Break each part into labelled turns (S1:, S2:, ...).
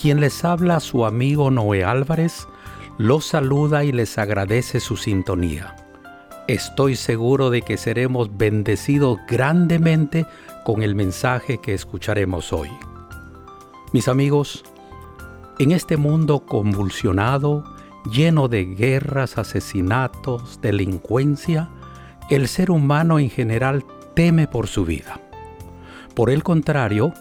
S1: Quien les habla, su amigo Noé Álvarez, los saluda y les agradece su sintonía. Estoy seguro de que seremos bendecidos grandemente con el mensaje que escucharemos hoy. Mis amigos, en este mundo convulsionado, lleno de guerras, asesinatos, delincuencia, el ser humano en general teme por su vida. Por el contrario,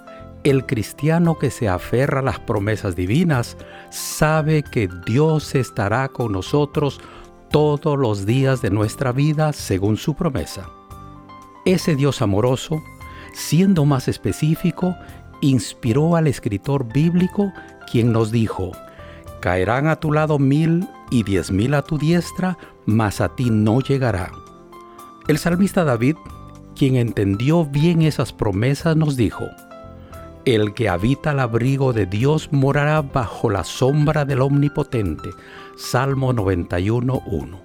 S1: el cristiano que se aferra a las promesas divinas sabe que Dios estará con nosotros todos los días de nuestra vida según su promesa. Ese Dios amoroso, siendo más específico, inspiró al escritor bíblico quien nos dijo, caerán a tu lado mil y diez mil a tu diestra, mas a ti no llegará. El salmista David quien entendió bien esas promesas nos dijo, El que habita al abrigo de Dios morará bajo la sombra del Omnipotente. Salmo 91.1.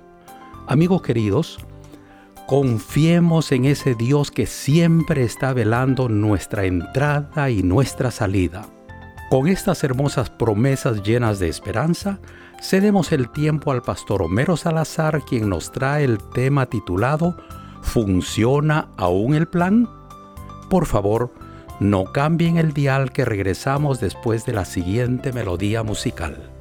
S1: Amigos queridos, confiemos en ese Dios que siempre está velando nuestra entrada y nuestra salida. Con estas hermosas promesas llenas de esperanza, cedemos el tiempo al pastor Homero Salazar, quien nos trae el tema titulado ¿Funciona aún el plan? Por favor, no cambien el dial que regresamos después de la siguiente melodía musical.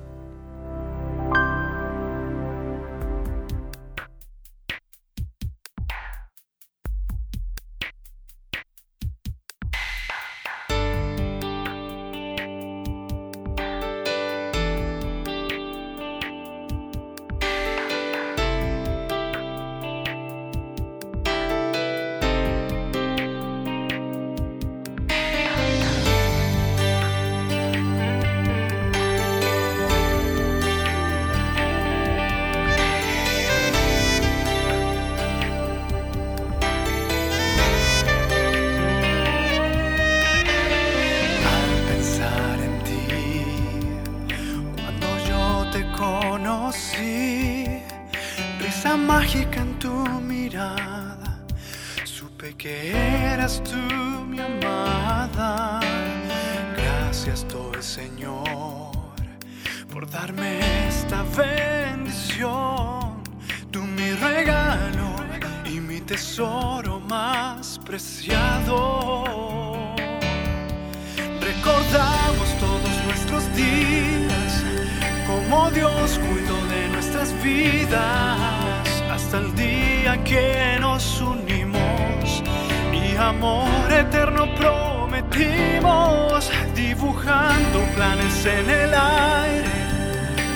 S2: Unimos y amor eterno prometimos, dibujando planes en el aire,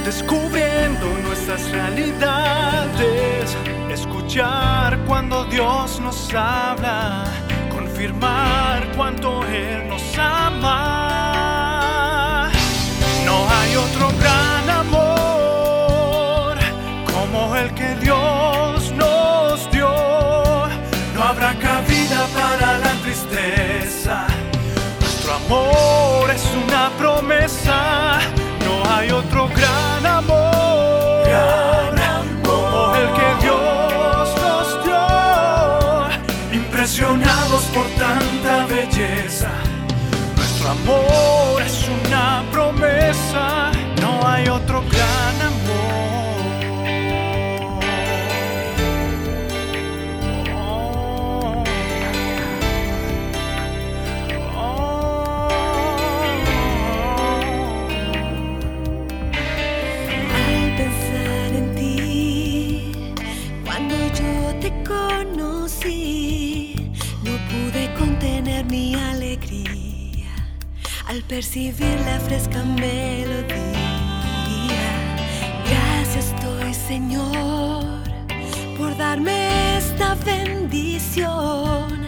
S2: descubriendo nuestras realidades, escuchar cuando Dios nos habla, confirmar cuánto Él nos ama. No hay otro gran amor como el que Dios amor es una promesa, no hay otro gran amor, como el que Dios nos dio, impresionados por tanta belleza. Nuestro amor
S3: percibir la fresca melodía. Gracias doy Señor por darme esta bendición.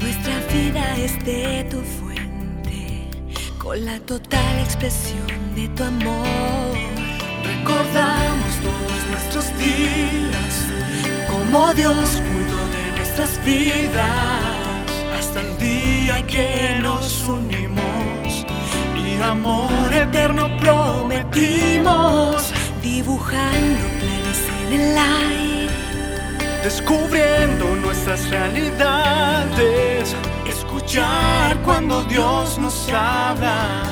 S3: Nuestra vida es de tu fuente, con la total expresión de tu amor.
S2: Recordamos todos nuestros días, como Dios cuidó de nuestras vidas, hasta el día que nos unimos amor eterno prometimos,
S3: dibujando planes en el aire,
S2: descubriendo nuestras realidades, escuchar cuando Dios nos habla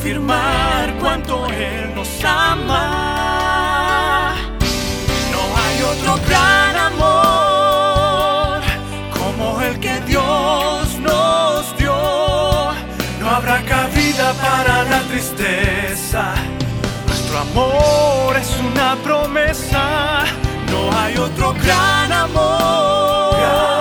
S2: confirmar cuánto Él nos ama. No hay otro gran amor para la tristeza. Nuestro amor es una promesa. No hay otro gran amor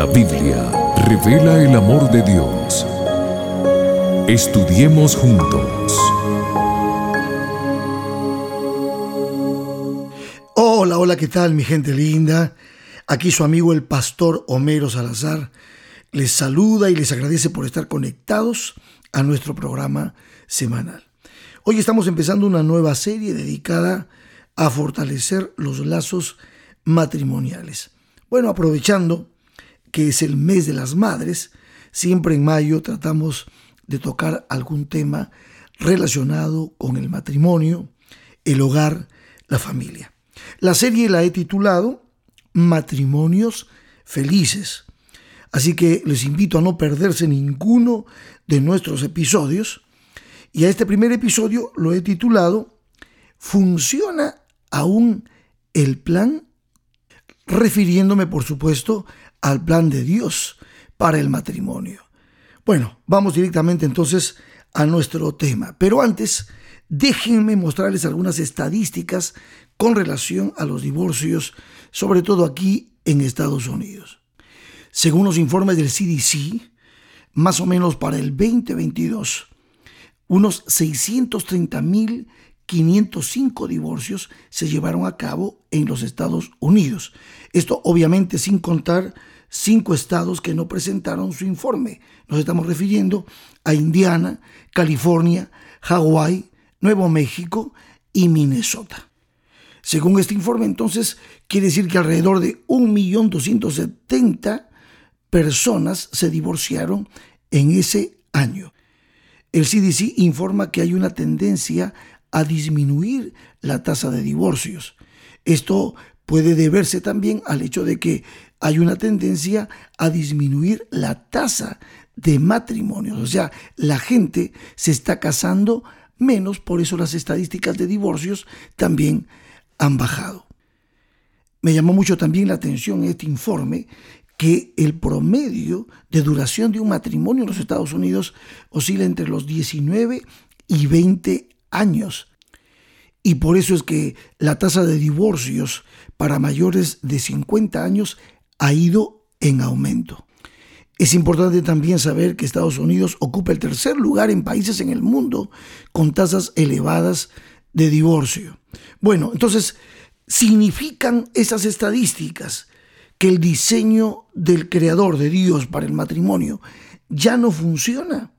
S4: La Biblia revela el amor de Dios. Estudiemos juntos.
S5: Hola, hola, ¿qué tal mi gente linda? Aquí su amigo el pastor Homero Salazar les saluda y les agradece por estar conectados a nuestro programa semanal. Hoy estamos empezando una nueva serie dedicada a fortalecer los lazos matrimoniales. Bueno, aprovechando que es el mes de las madres, siempre en mayo tratamos de tocar algún tema relacionado con el matrimonio, el hogar, la familia. La serie la he titulado Matrimonios Felices. Así que les invito a no perderse ninguno de nuestros episodios. Y a este primer episodio lo he titulado ¿Funciona aún el plan? Refiriéndome, por supuesto, al plan de Dios para el matrimonio. Bueno, vamos directamente entonces a nuestro tema. Pero antes, déjenme mostrarles algunas estadísticas con relación a los divorcios, sobre todo aquí en Estados Unidos. Según los informes del CDC, más o menos para el 2022, unos 630.505 divorcios se llevaron a cabo en los Estados Unidos. Esto obviamente sin contar cinco estados que no presentaron su informe. Nos estamos refiriendo a Indiana, California, Hawái, Nuevo México y Minnesota. Según este informe, entonces, quiere decir que alrededor de 1.270.000 personas se divorciaron en ese año. El CDC informa que hay una tendencia a disminuir la tasa de divorcios. Esto puede deberse también al hecho de que hay una tendencia a disminuir la tasa de matrimonios. O sea, la gente se está casando menos, por eso las estadísticas de divorcios también han bajado. Me llamó mucho también la atención este informe que el promedio de duración de un matrimonio en los Estados Unidos oscila entre los 19 y 20 años. Y por eso es que la tasa de divorcios para mayores de 50 años ha ido en aumento. Es importante también saber que Estados Unidos ocupa el tercer lugar en países en el mundo con tasas elevadas de divorcio. Bueno, entonces, ¿significan esas estadísticas que el diseño del creador de Dios para el matrimonio ya no funciona?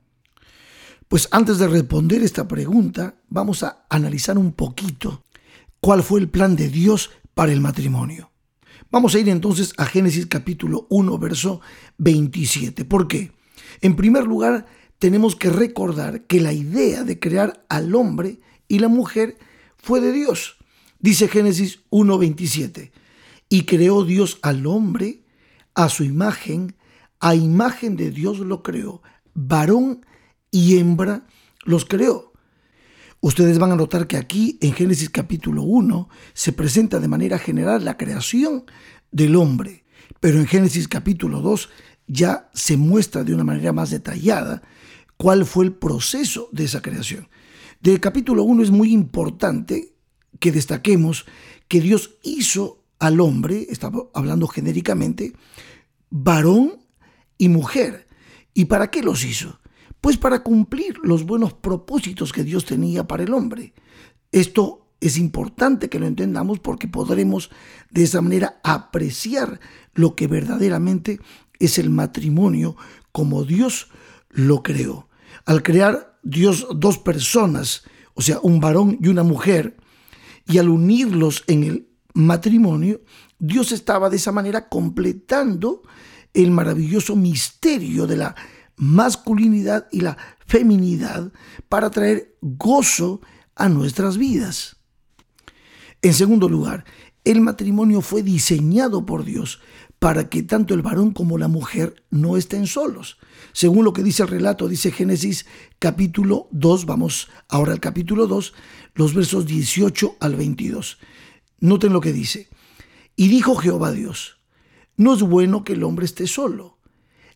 S5: Pues antes de responder esta pregunta, vamos a analizar un poquito cuál fue el plan de Dios para el matrimonio. Vamos a ir entonces a Génesis capítulo 1, verso 27. ¿Por qué? En primer lugar, tenemos que recordar que la idea de crear al hombre y la mujer fue de Dios. Dice Génesis 1.27, y creó Dios al hombre a su imagen, a imagen de Dios lo creó, varón y hembra los creó. Ustedes van a notar que aquí en Génesis capítulo 1 se presenta de manera general la creación del hombre, pero en Génesis capítulo 2 ya se muestra de una manera más detallada cuál fue el proceso de esa creación. Del capítulo 1 es muy importante que destaquemos que Dios hizo al hombre, estamos hablando genéricamente, varón y mujer. ¿Y para qué los hizo? Pues para cumplir los buenos propósitos que Dios tenía para el hombre. Esto es importante que lo entendamos porque podremos de esa manera apreciar lo que verdaderamente es el matrimonio como Dios lo creó. Al crear Dios dos personas, o sea, un varón y una mujer, y al unirlos en el matrimonio, Dios estaba de esa manera completando el maravilloso misterio de la masculinidad y la feminidad para traer gozo a nuestras vidas. En segundo lugar, el matrimonio fue diseñado por Dios para que tanto el varón como la mujer no estén solos. Según lo que dice el relato, dice Génesis capítulo 2, vamos ahora al capítulo 2, los versos 18 al 22. Noten lo que dice. Y dijo Jehová Dios, no es bueno que el hombre esté solo,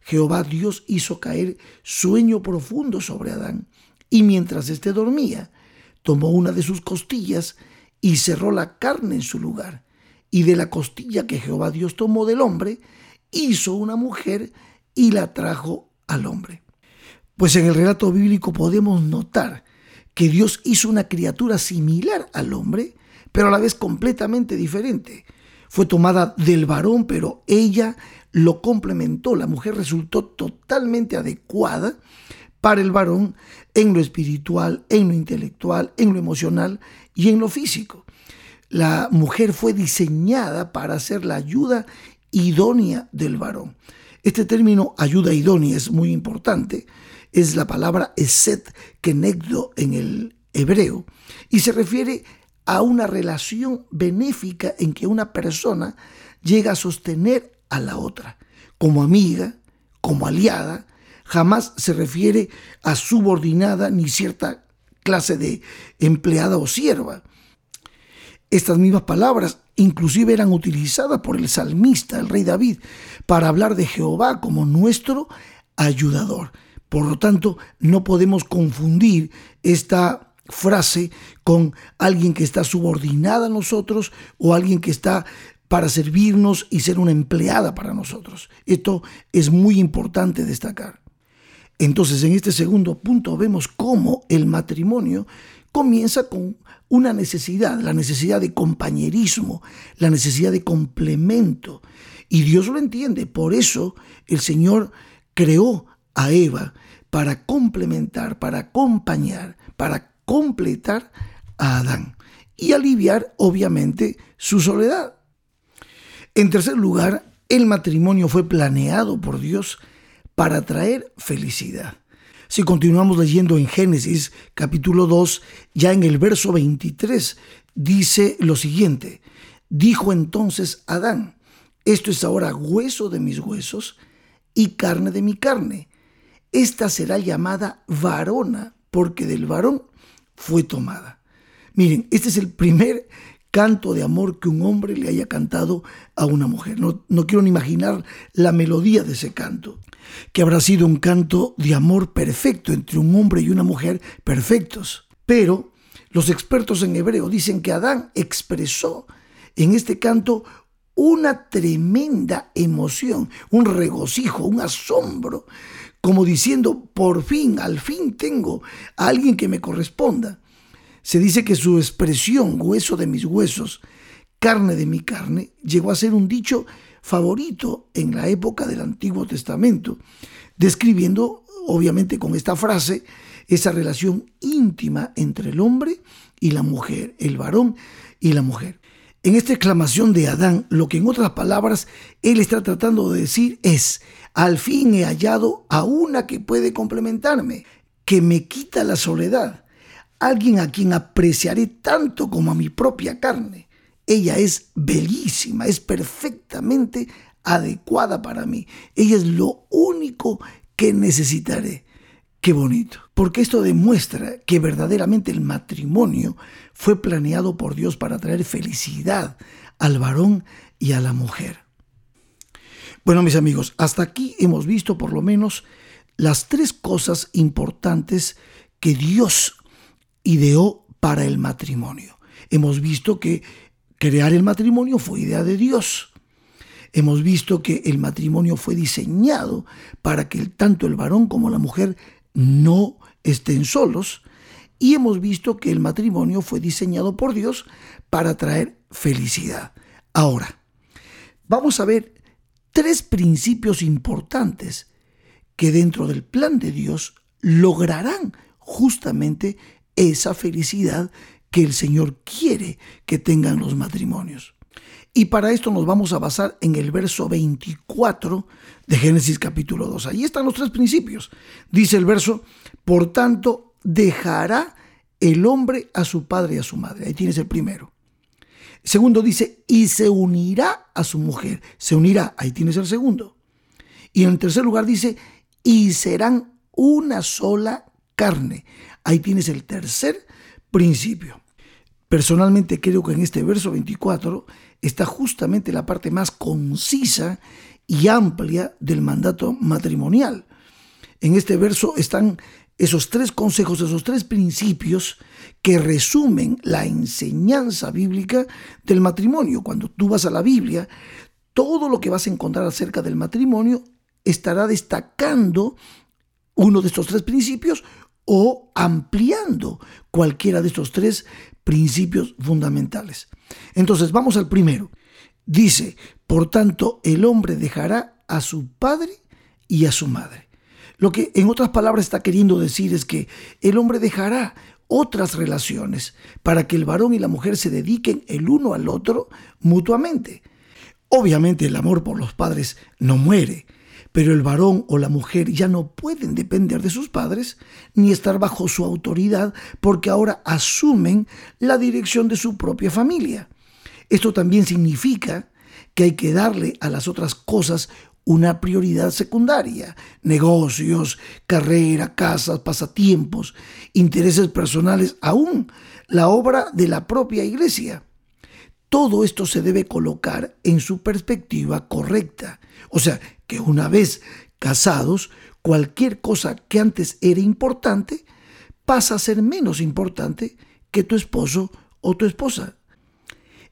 S5: Jehová Dios hizo caer sueño profundo sobre Adán, y mientras éste dormía, tomó una de sus costillas y cerró la carne en su lugar. Y de la costilla que Jehová Dios tomó del hombre, hizo una mujer y la trajo al hombre. Pues en el relato bíblico podemos notar que Dios hizo una criatura similar al hombre, pero a la vez completamente diferente. Fue tomada del varón, pero ella lo complementó. La mujer resultó totalmente adecuada para el varón en lo espiritual, en lo intelectual, en lo emocional y en lo físico. La mujer fue diseñada para ser la ayuda idónea del varón. Este término ayuda idónea es muy importante. Es la palabra eset kenegdo en el hebreo y se refiere a una relación benéfica en que una persona llega a sostener a la otra. Como amiga, como aliada, jamás se refiere a subordinada ni cierta clase de empleada o sierva. Estas mismas palabras inclusive eran utilizadas por el salmista, el rey David, para hablar de Jehová como nuestro ayudador. Por lo tanto, no podemos confundir esta frase con alguien que está subordinada a nosotros o alguien que está para servirnos y ser una empleada para nosotros. Esto es muy importante destacar. Entonces, en este segundo punto vemos cómo el matrimonio comienza con una necesidad, la necesidad de compañerismo, la necesidad de complemento. Y Dios lo entiende. Por eso el Señor creó a Eva para complementar, para acompañar, para completar a Adán y aliviar obviamente su soledad. En tercer lugar, el matrimonio fue planeado por Dios para traer felicidad. Si continuamos leyendo en Génesis capítulo 2, ya en el verso 23, dice lo siguiente, dijo entonces Adán, esto es ahora hueso de mis huesos y carne de mi carne. Esta será llamada varona, porque del varón fue tomada. Miren, este es el primer canto de amor que un hombre le haya cantado a una mujer. No, no quiero ni imaginar la melodía de ese canto que habrá sido un canto de amor perfecto entre un hombre y una mujer perfectos. Pero los expertos en hebreo dicen que Adán expresó en este canto una tremenda emoción, un regocijo, un asombro, como diciendo, por fin, al fin tengo a alguien que me corresponda. Se dice que su expresión, hueso de mis huesos, carne de mi carne, llegó a ser un dicho favorito en la época del Antiguo Testamento, describiendo, obviamente con esta frase, esa relación íntima entre el hombre y la mujer, el varón y la mujer. En esta exclamación de Adán, lo que en otras palabras él está tratando de decir es, al fin he hallado a una que puede complementarme, que me quita la soledad, alguien a quien apreciaré tanto como a mi propia carne. Ella es bellísima, es perfectamente adecuada para mí. Ella es lo único que necesitaré. Qué bonito, porque esto demuestra que verdaderamente el matrimonio fue planeado por Dios para traer felicidad al varón y a la mujer. Bueno, mis amigos, hasta aquí hemos visto por lo menos las tres cosas importantes que Dios ideó para el matrimonio. Hemos visto que crear el matrimonio fue idea de Dios. Hemos visto que el matrimonio fue diseñado para que tanto el varón como la mujer no estén solos. Y hemos visto que el matrimonio fue diseñado por Dios para traer felicidad. Ahora, vamos a ver tres principios importantes que dentro del plan de Dios lograrán justamente esa felicidad que el Señor quiere que tengan los matrimonios. Y para esto nos vamos a basar en el verso 24 de Génesis capítulo 2. Ahí están los tres principios. Dice el verso, por tanto, dejará el hombre a su padre y a su madre. Ahí tienes el primero. Segundo dice, y se unirá a su mujer. Se unirá. Ahí tienes el segundo. Y en tercer lugar dice, y serán una sola carne. Ahí tienes el tercer principio. Personalmente creo que en este verso 24 está justamente la parte más concisa y amplia del mandato matrimonial. En este verso están esos tres consejos, esos tres principios que resumen la enseñanza bíblica del matrimonio. Cuando tú vas a la Biblia, todo lo que vas a encontrar acerca del matrimonio estará destacando uno de estos tres principios o ampliando cualquiera de estos tres principios fundamentales. Entonces, vamos al primero. Dice, por tanto, el hombre dejará a su padre y a su madre. Lo que en otras palabras está queriendo decir es que el hombre dejará otras relaciones para que el varón y la mujer se dediquen el uno al otro mutuamente. Obviamente el amor por los padres no muere, pero el varón o la mujer ya no pueden depender de sus padres ni estar bajo su autoridad porque ahora asumen la dirección de su propia familia. Esto también significa que hay que darle a las otras cosas una prioridad secundaria, negocios, carrera, casas, pasatiempos, intereses personales, aún la obra de la propia iglesia. Todo esto se debe colocar en su perspectiva correcta. O sea, que una vez casados, cualquier cosa que antes era importante pasa a ser menos importante que tu esposo o tu esposa.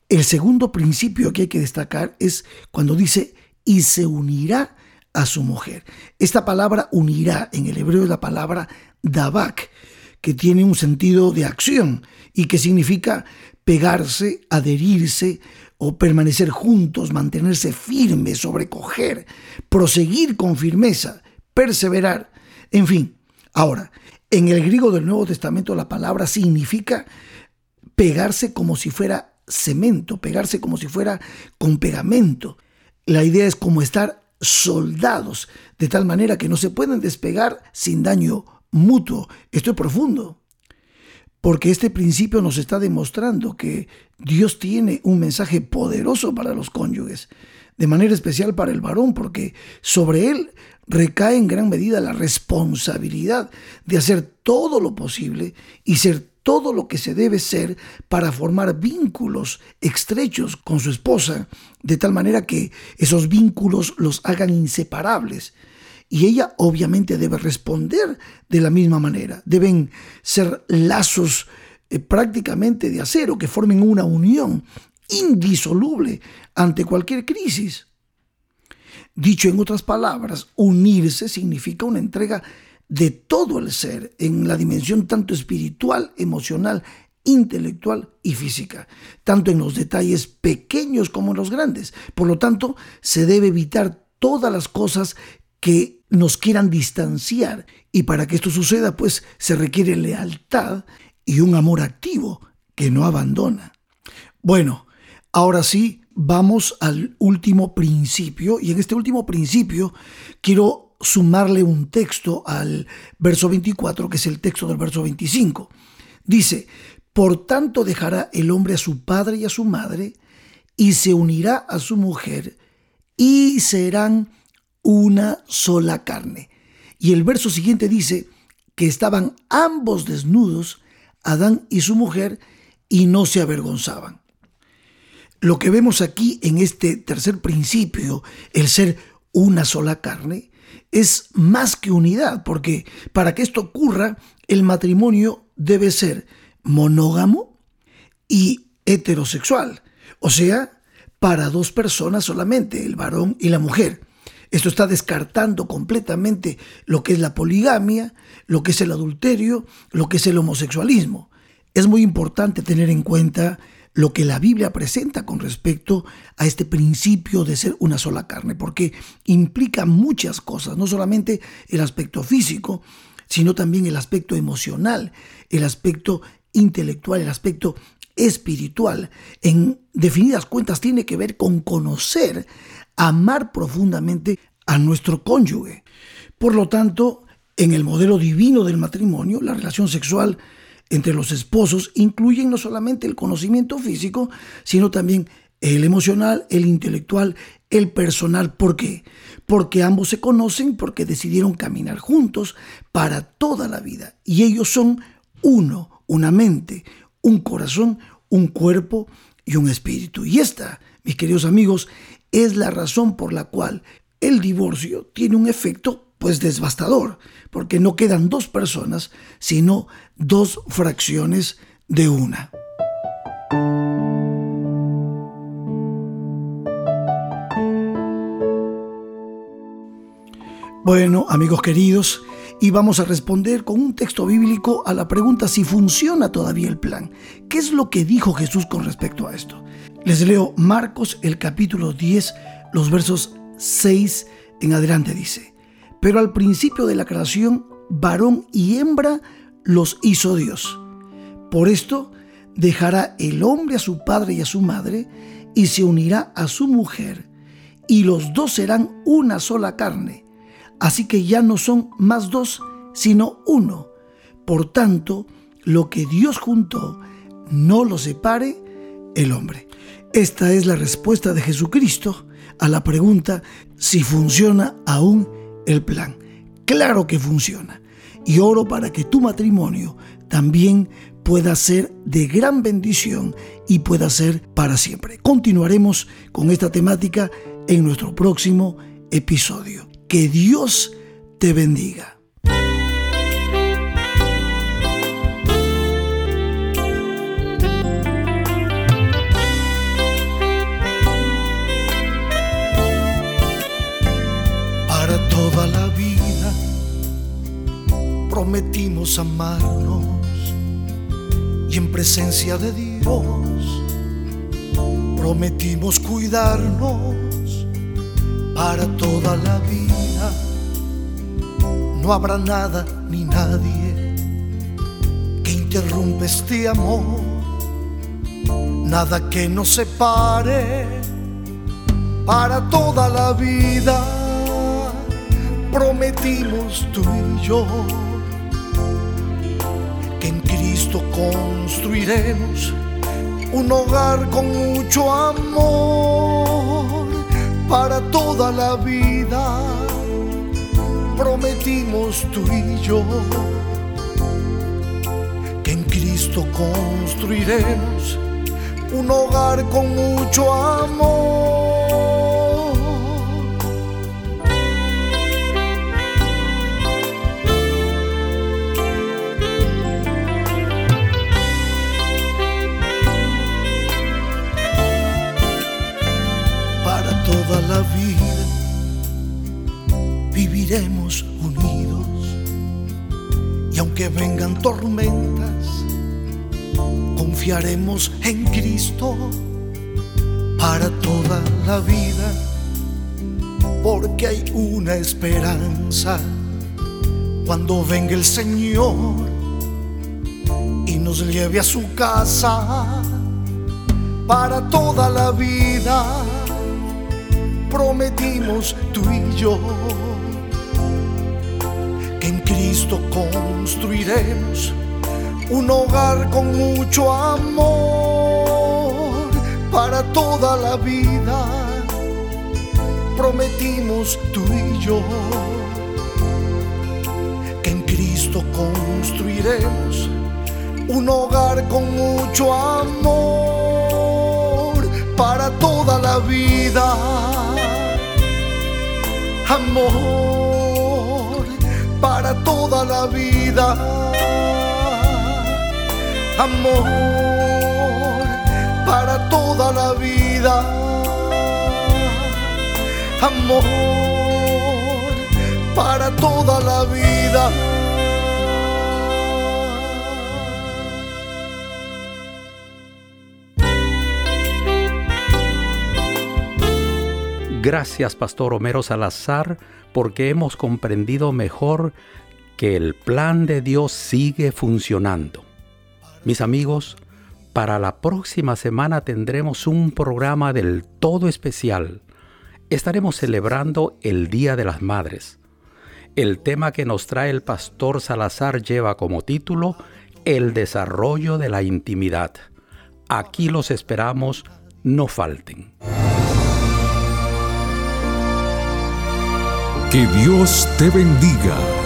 S5: El segundo principio que hay que destacar es cuando dice y se unirá a su mujer. Esta palabra unirá en el hebreo es la palabra dabak, que tiene un sentido de acción y que significa pegarse, adherirse o permanecer juntos, mantenerse firmes, sobrecoger, proseguir con firmeza, perseverar, en fin. Ahora, en el griego del Nuevo Testamento la palabra significa pegarse como si fuera cemento, pegarse como si fuera con pegamento. La idea es como estar soldados, de tal manera que no se pueden despegar sin daño mutuo. Esto es profundo porque este principio nos está demostrando que Dios tiene un mensaje poderoso para los cónyuges, de manera especial para el varón, porque sobre él recae en gran medida la responsabilidad de hacer todo lo posible y ser todo lo que se debe ser para formar vínculos estrechos con su esposa, de tal manera que esos vínculos los hagan inseparables y ella obviamente debe responder de la misma manera. Deben ser lazos eh, prácticamente de acero que formen una unión indisoluble ante cualquier crisis. Dicho en otras palabras, unirse significa una entrega de todo el ser en la dimensión tanto espiritual, emocional, intelectual y física, tanto en los detalles pequeños como en los grandes. Por lo tanto, se debe evitar todas las cosas que nos quieran distanciar y para que esto suceda, pues se requiere lealtad y un amor activo que no abandona. Bueno, ahora sí, vamos al último principio y en este último principio quiero sumarle un texto al verso 24, que es el texto del verso 25. Dice, por tanto dejará el hombre a su padre y a su madre, y se unirá a su mujer, y serán una sola carne. Y el verso siguiente dice que estaban ambos desnudos, Adán y su mujer, y no se avergonzaban. Lo que vemos aquí en este tercer principio, el ser una sola carne, es más que unidad, porque para que esto ocurra, el matrimonio debe ser monógamo y heterosexual, o sea, para dos personas solamente, el varón y la mujer. Esto está descartando completamente lo que es la poligamia, lo que es el adulterio, lo que es el homosexualismo. Es muy importante tener en cuenta lo que la Biblia presenta con respecto a este principio de ser una sola carne, porque implica muchas cosas, no solamente el aspecto físico, sino también el aspecto emocional, el aspecto intelectual, el aspecto espiritual. En definidas cuentas tiene que ver con conocer, amar profundamente a nuestro cónyuge. Por lo tanto, en el modelo divino del matrimonio, la relación sexual entre los esposos incluyen no solamente el conocimiento físico, sino también el emocional, el intelectual, el personal. ¿Por qué? Porque ambos se conocen porque decidieron caminar juntos para toda la vida. Y ellos son uno, una mente, un corazón, un cuerpo y un espíritu. Y esta, mis queridos amigos, es la razón por la cual el divorcio tiene un efecto pues devastador, porque no quedan dos personas, sino dos fracciones de una. Bueno, amigos queridos, y vamos a responder con un texto bíblico a la pregunta si funciona todavía el plan. ¿Qué es lo que dijo Jesús con respecto a esto? Les leo Marcos el capítulo 10, los versos 6 en adelante dice. Pero al principio de la creación, varón y hembra los hizo Dios. Por esto dejará el hombre a su padre y a su madre y se unirá a su mujer, y los dos serán una sola carne. Así que ya no son más dos, sino uno. Por tanto, lo que Dios juntó, no lo separe el hombre. Esta es la respuesta de Jesucristo a la pregunta si funciona aún el plan. Claro que funciona. Y oro para que tu matrimonio también pueda ser de gran bendición y pueda ser para siempre. Continuaremos con esta temática en nuestro próximo episodio. Que Dios te bendiga.
S2: Prometimos amarnos y en presencia de Dios prometimos cuidarnos para toda la vida. No habrá nada ni nadie que interrumpa este amor, nada que nos separe para toda la vida. Prometimos tú y yo construiremos un hogar con mucho amor para toda la vida. Prometimos tú y yo que en Cristo construiremos un hogar con mucho amor.
S5: Tormentas, confiaremos en Cristo para toda la vida, porque hay una esperanza cuando venga el Señor y nos lleve a su casa para toda la vida. Prometimos tú y yo Cristo construiremos un hogar con mucho amor para toda la vida. Prometimos tú y yo que en Cristo construiremos un hogar con mucho amor para toda la vida. Amor toda la vida. Amor para toda la vida. Amor para toda la vida.
S1: Gracias, Pastor Homero Salazar, porque hemos comprendido mejor que el plan de Dios sigue funcionando. Mis amigos, para la próxima semana tendremos un programa del todo especial. Estaremos celebrando el Día de las Madres. El tema que nos trae el pastor Salazar lleva como título El desarrollo de la intimidad. Aquí los esperamos, no falten.
S4: Que Dios te bendiga.